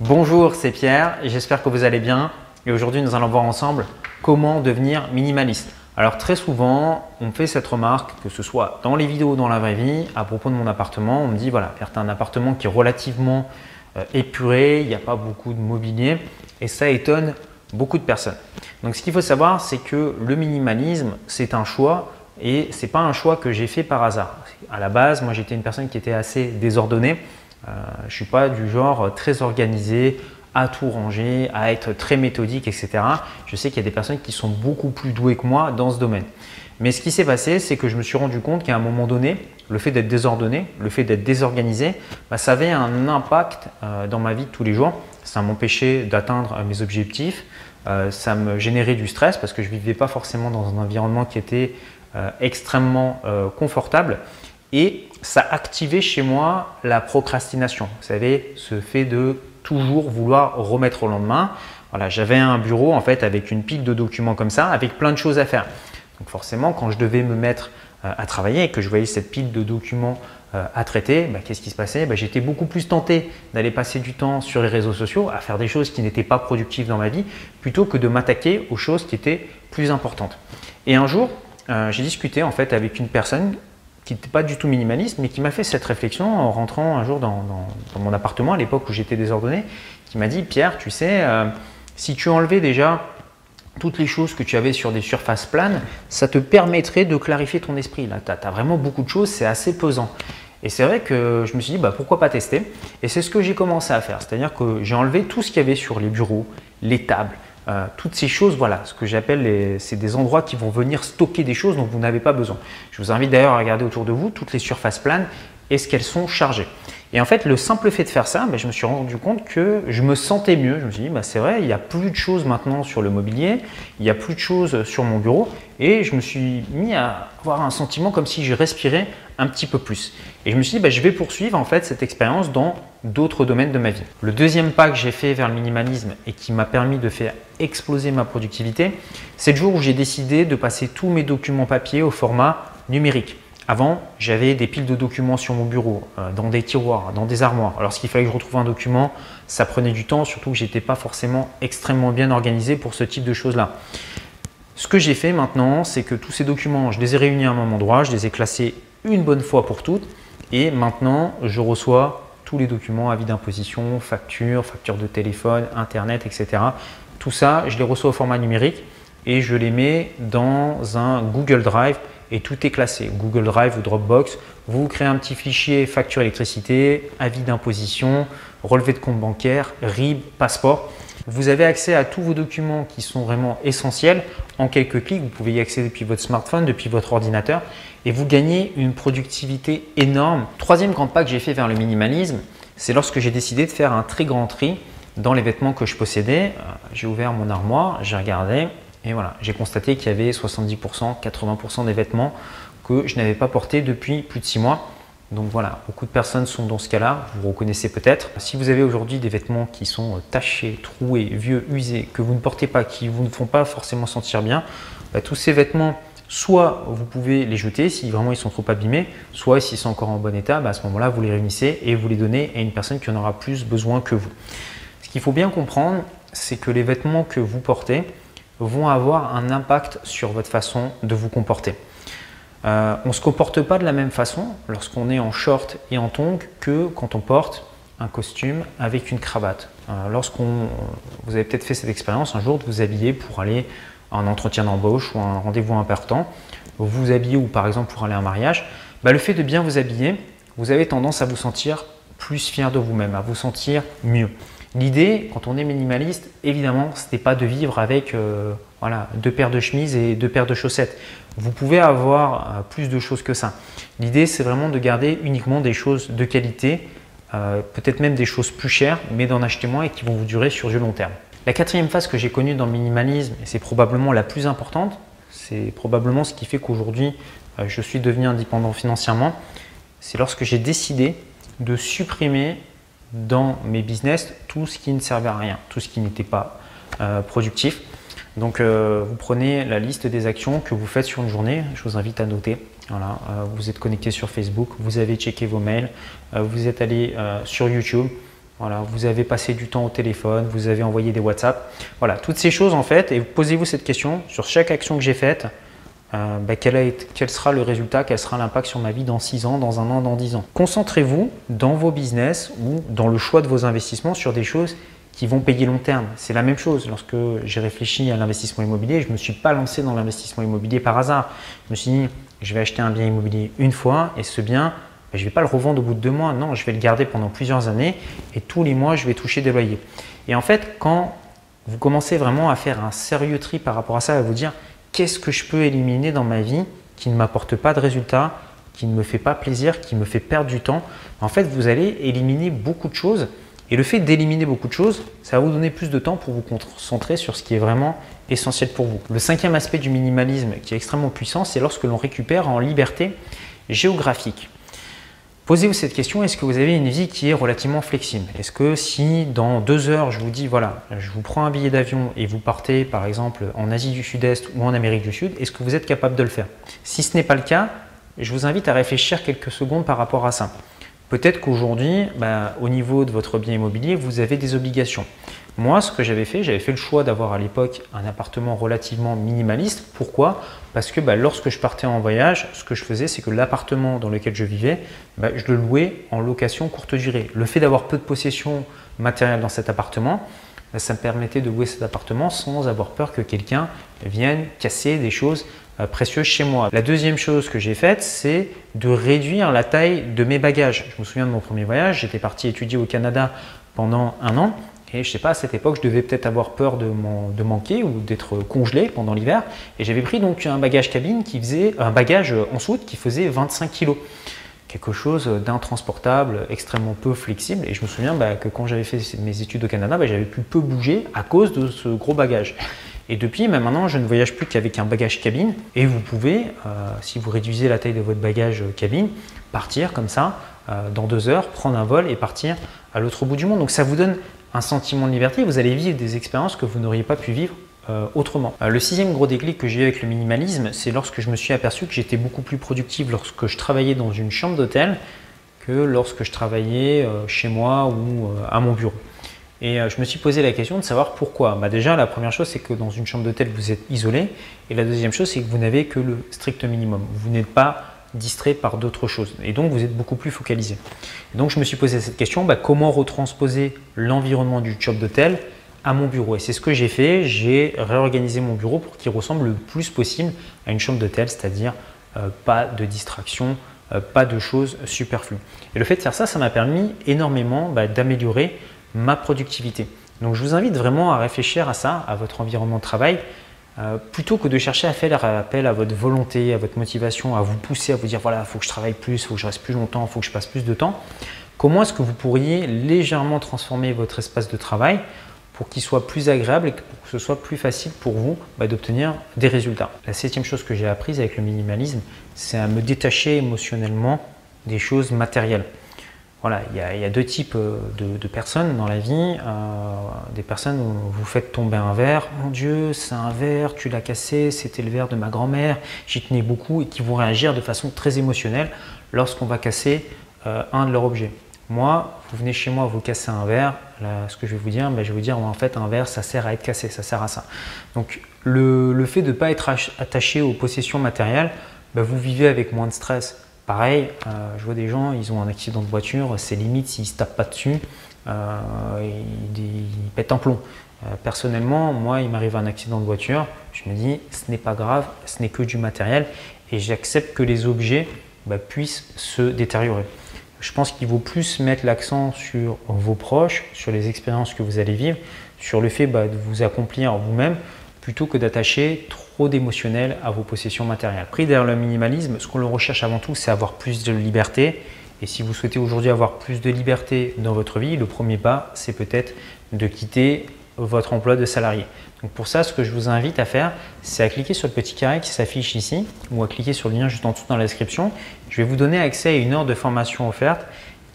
Bonjour, c'est Pierre j'espère que vous allez bien. Et aujourd'hui, nous allons voir ensemble comment devenir minimaliste. Alors très souvent, on fait cette remarque, que ce soit dans les vidéos ou dans la vraie vie, à propos de mon appartement, on me dit voilà, Pierre, un appartement qui est relativement euh, épuré, il n'y a pas beaucoup de mobilier et ça étonne beaucoup de personnes. Donc ce qu'il faut savoir, c'est que le minimalisme, c'est un choix et ce n'est pas un choix que j'ai fait par hasard. À la base, moi j'étais une personne qui était assez désordonnée. Euh, je ne suis pas du genre très organisé, à tout ranger, à être très méthodique, etc. Je sais qu'il y a des personnes qui sont beaucoup plus douées que moi dans ce domaine. Mais ce qui s'est passé, c'est que je me suis rendu compte qu'à un moment donné, le fait d'être désordonné, le fait d'être désorganisé, bah, ça avait un impact euh, dans ma vie de tous les jours. Ça m'empêchait d'atteindre euh, mes objectifs, ça me générait du stress parce que je ne vivais pas forcément dans un environnement qui était extrêmement confortable. Et ça activait chez moi la procrastination. Vous savez, ce fait de toujours vouloir remettre au lendemain. Voilà, j'avais un bureau en fait avec une pile de documents comme ça, avec plein de choses à faire. Donc forcément, quand je devais me mettre euh, à travailler et que je voyais cette pile de documents euh, à traiter, bah, qu'est-ce qui se passait? Bah, J'étais beaucoup plus tenté d'aller passer du temps sur les réseaux sociaux, à faire des choses qui n'étaient pas productives dans ma vie, plutôt que de m'attaquer aux choses qui étaient plus importantes. Et un jour, euh, j'ai discuté en fait avec une personne qui n'était pas du tout minimaliste, mais qui m'a fait cette réflexion en rentrant un jour dans, mon appartement à l'époque où j'étais désordonné, qui m'a dit Pierre, tu sais, euh, si tu enlevais déjà toutes les choses que tu avais sur des surfaces planes, ça te permettrait de clarifier ton esprit. Là, tu as, vraiment beaucoup de choses, c'est assez pesant. Et c'est vrai que je me suis dit, bah, pourquoi pas tester? Et c'est ce que j'ai commencé à faire. C'est-à-dire que j'ai enlevé tout ce qu'il y avait sur les bureaux, les tables, euh, toutes ces choses, voilà, ce que j'appelle, c'est des endroits qui vont venir stocker des choses dont vous n'avez pas besoin. Je vous invite d'ailleurs à regarder autour de vous toutes les surfaces planes, est-ce qu'elles sont chargées Et en fait, le simple fait de faire ça, ben, je me suis rendu compte que je me sentais mieux. Je me suis dit, bah, c'est vrai, il n'y a plus de choses maintenant sur le mobilier, il n'y a plus de choses sur mon bureau, et je me suis mis à avoir un sentiment comme si je respirais un petit peu plus. Et je me suis dit, bah, je vais poursuivre en fait cette expérience dans d'autres domaines de ma vie. Le deuxième pas que j'ai fait vers le minimalisme et qui m'a permis de faire exploser ma productivité, c'est le jour où j'ai décidé de passer tous mes documents papier au format numérique. Avant, j'avais des piles de documents sur mon bureau, euh, dans des tiroirs, dans des armoires. Alors, qu'il fallait que je retrouve un document, ça prenait du temps, surtout que je n'étais pas forcément extrêmement bien organisé pour ce type de choses-là. Ce que j'ai fait maintenant, c'est que tous ces documents, je les ai réunis à un même endroit, je les ai classés une bonne fois pour toutes, et maintenant, je reçois tous les documents, avis d'imposition, factures, factures de téléphone, internet, etc. Tout ça, je les reçois au format numérique et je les mets dans un Google Drive et tout est classé. Google Drive ou Dropbox, vous créez un petit fichier facture électricité, avis d'imposition, relevé de compte bancaire, RIB, passeport. Vous avez accès à tous vos documents qui sont vraiment essentiels en quelques clics. Vous pouvez y accéder depuis votre smartphone, depuis votre ordinateur et vous gagnez une productivité énorme. Troisième grand pas que j'ai fait vers le minimalisme, c'est lorsque j'ai décidé de faire un très grand tri dans les vêtements que je possédais. Euh, j'ai ouvert mon armoire, j'ai regardé et voilà, j'ai constaté qu'il y avait 70%, 80% des vêtements que je n'avais pas portés depuis plus de six mois. Donc voilà, beaucoup de personnes sont dans ce cas-là, vous reconnaissez peut-être. Si vous avez aujourd'hui des vêtements qui sont tachés, troués, vieux, usés, que vous ne portez pas, qui vous ne font pas forcément sentir bien, bah, tous ces vêtements, soit vous pouvez les jeter si vraiment ils sont trop abîmés, soit s'ils sont encore en bon état, bah, à ce moment-là, vous les réunissez et vous les donnez à une personne qui en aura plus besoin que vous. Ce qu'il faut bien comprendre, c'est que les vêtements que vous portez vont avoir un impact sur votre façon de vous comporter. Euh, on ne se comporte pas de la même façon lorsqu'on est en short et en tongs que quand on porte un costume avec une cravate. Euh, lorsqu'on, vous avez peut-être fait cette expérience un jour de vous habiller pour aller à un entretien d'embauche ou un rendez-vous important, vous vous habillez ou par exemple pour aller à un mariage, bah, le fait de bien vous habiller, vous avez tendance à vous sentir plus fier de vous-même, à vous sentir mieux. L'idée, quand on est minimaliste, évidemment, ce n'est pas de vivre avec euh, voilà, deux paires de chemises et deux paires de chaussettes. Vous pouvez avoir euh, plus de choses que ça. L'idée, c'est vraiment de garder uniquement des choses de qualité, euh, peut-être même des choses plus chères, mais d'en acheter moins et qui vont vous durer sur du long terme. La quatrième phase que j'ai connue dans le minimalisme, et c'est probablement la plus importante, c'est probablement ce qui fait qu'aujourd'hui je suis devenu indépendant financièrement, c'est lorsque j'ai décidé de supprimer dans mes business tout ce qui ne servait à rien, tout ce qui n'était pas euh, productif. Donc euh, vous prenez la liste des actions que vous faites sur une journée, je vous invite à noter. Voilà, euh, vous êtes connecté sur Facebook, vous avez checké vos mails, vous êtes allé sur YouTube, Voilà, vous avez passé du temps au téléphone, vous avez envoyé des WhatsApp. Voilà, toutes ces choses en fait, et posez-vous cette question sur chaque action que j'ai faite. Euh, bah, quel, sera le résultat, quel sera l'impact sur ma vie dans 6 ans, dans un an, dans 10 ans? Concentrez-vous dans vos business ou dans le choix de vos investissements sur des choses qui vont payer long terme. C'est la même chose. Lorsque j'ai réfléchi à l'investissement immobilier, je ne me suis pas lancé dans l'investissement immobilier par hasard. Je me suis dit, je vais acheter un bien immobilier une fois et ce bien, je ne vais pas le revendre au bout de deux mois. Non, je vais le garder pendant plusieurs années et tous les mois, je vais toucher des loyers. Et en fait, quand vous commencez vraiment à faire un sérieux tri par rapport à ça, à vous dire qu'est-ce que je peux éliminer dans ma vie qui ne m'apporte pas de résultats, qui ne me fait pas plaisir, qui me fait perdre du temps, en fait, vous allez éliminer beaucoup de choses et le fait d'éliminer beaucoup de choses, ça va vous donner plus de temps pour vous concentrer sur ce qui est vraiment essentiel pour vous. Le cinquième aspect du minimalisme qui est extrêmement puissant, c'est lorsque l'on récupère en liberté géographique. Posez-vous cette question, est-ce que vous avez une vie qui est relativement flexible? Est-ce que si dans deux heures, je vous dis, voilà, je vous prends un billet d'avion et vous partez par exemple en Asie du Sud-Est ou en Amérique du Sud, est-ce que vous êtes capable de le faire? Si ce n'est pas le cas, je vous invite à réfléchir quelques secondes par rapport à ça. Peut-être qu'aujourd'hui, bah, au niveau de votre bien immobilier, vous avez des obligations. Moi, ce que j'avais fait, j'avais fait le choix d'avoir à l'époque un appartement relativement minimaliste. Pourquoi? Parce que bah, lorsque je partais en voyage, ce que je faisais, c'est que l'appartement dans lequel je vivais, bah, je le louais en location courte durée. Le fait d'avoir peu de possession matérielle dans cet appartement, ça me permettait de louer cet appartement sans avoir peur que quelqu'un vienne casser des choses euh, précieuses chez moi. La deuxième chose que j'ai faite, c'est de réduire la taille de mes bagages. Je me souviens de mon premier voyage, j'étais parti étudier au Canada pendant un an. Et je sais pas, à cette époque, je devais peut-être avoir peur de, manquer ou d'être congelé pendant l'hiver. Et j'avais pris donc un bagage cabine qui faisait, un bagage en soute qui faisait 25 kg quelque chose d'intransportable, extrêmement peu flexible. Et je me souviens bah, que quand j'avais fait mes études au Canada, bah, j'avais pu peu bouger à cause de ce gros bagage. Et depuis, bah, maintenant, je ne voyage plus qu'avec un bagage cabine. Et vous pouvez, euh, si vous réduisez la taille de votre bagage cabine, partir comme ça euh, dans deux heures, prendre un vol et partir à l'autre bout du monde. Donc ça vous donne un sentiment de liberté. Vous allez vivre des expériences que vous n'auriez pas pu vivre euh, autrement. Euh, le sixième gros déclic que j'ai eu avec le minimalisme, c'est lorsque je me suis aperçu que j'étais beaucoup plus productif lorsque je travaillais dans une chambre d'hôtel que lorsque je travaillais euh, chez moi ou à mon bureau. Et je me suis posé la question de savoir pourquoi. Bah déjà, la première chose, c'est que dans une chambre d'hôtel, vous êtes isolé. Et la deuxième chose, c'est que vous n'avez que le strict minimum. Vous n'êtes pas distrait par d'autres choses. Et donc, vous êtes beaucoup plus focalisé. donc, je me suis posé cette question, bah, comment retransposer l'environnement du job d'hôtel à mon bureau? Et c'est ce que j'ai fait. J'ai réorganisé mon bureau pour qu'il ressemble le plus possible à une chambre d'hôtel, c'est-à-dire euh, pas de distraction, euh, pas de choses superflues. Et le fait de faire ça, ça m'a permis énormément bah, d'améliorer ma productivité. Donc je vous invite vraiment à réfléchir à ça, à votre environnement de travail, euh, plutôt que de chercher à faire appel à votre volonté, à votre motivation, à vous pousser, à vous dire voilà, il faut que je travaille plus, il faut que je reste plus longtemps, il faut que je passe plus de temps. Comment est-ce que vous pourriez légèrement transformer votre espace de travail pour qu'il soit plus agréable et pour que ce soit plus facile pour vous bah, d'obtenir des résultats? La septième chose que j'ai apprise avec le minimalisme, c'est à me détacher émotionnellement des choses matérielles. Voilà, il y, a, deux types euh, de, personnes dans la vie. Euh, des personnes où vous faites tomber un verre, mon Dieu, c'est un verre, tu l'as cassé, c'était le verre de ma grand-mère, j'y tenais beaucoup, et qui vont réagir de façon très émotionnelle lorsqu'on va casser euh, un de leurs objets. Moi, vous venez chez moi, vous cassez un verre, ce que je vais vous dire, ben, je vais vous dire en fait un verre ça sert à être cassé, ça sert à ça. Donc le, fait de ne pas être attaché aux possessions matérielles, ben, vous vivez avec moins de stress. Pareil, euh, je vois des gens, ils ont un accident de voiture, c'est limite s'ils ne se tapent pas dessus, euh, ils, pètent un plomb. Euh, personnellement, moi, il m'arrive un accident de voiture, je me dis, ce n'est pas grave, ce n'est que du matériel, et j'accepte que les objets ben, puissent se détériorer je pense qu'il vaut plus mettre l'accent sur vos proches, sur les expériences que vous allez vivre, sur le fait bah, de vous accomplir vous-même, plutôt que d'attacher trop d'émotionnel à vos possessions matérielles. Pris derrière le minimalisme, ce qu'on recherche avant tout, c'est avoir plus de liberté. Et si vous souhaitez aujourd'hui avoir plus de liberté dans votre vie, le premier pas, c'est peut-être de quitter votre emploi de salarié. Donc pour ça, ce que je vous invite à faire, c'est à cliquer sur le petit carré qui s'affiche ici ou à cliquer sur le lien juste en dessous dans la description. Je vais vous donner accès à une heure de formation offerte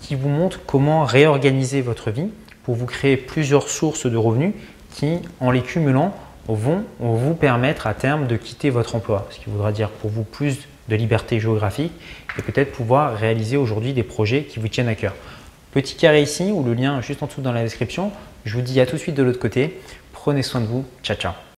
qui vous montre comment réorganiser votre vie pour vous créer plusieurs sources de revenus qui, en les cumulant, vont vous permettre à terme de quitter votre emploi. Ce qui voudra dire pour vous plus de liberté géographique et peut-être pouvoir réaliser aujourd'hui des projets qui vous tiennent à cœur. Petit carré ici ou le lien juste en dessous dans la description. Je vous dis à tout de suite de l'autre côté. Prenez soin de vous. Ciao, ciao.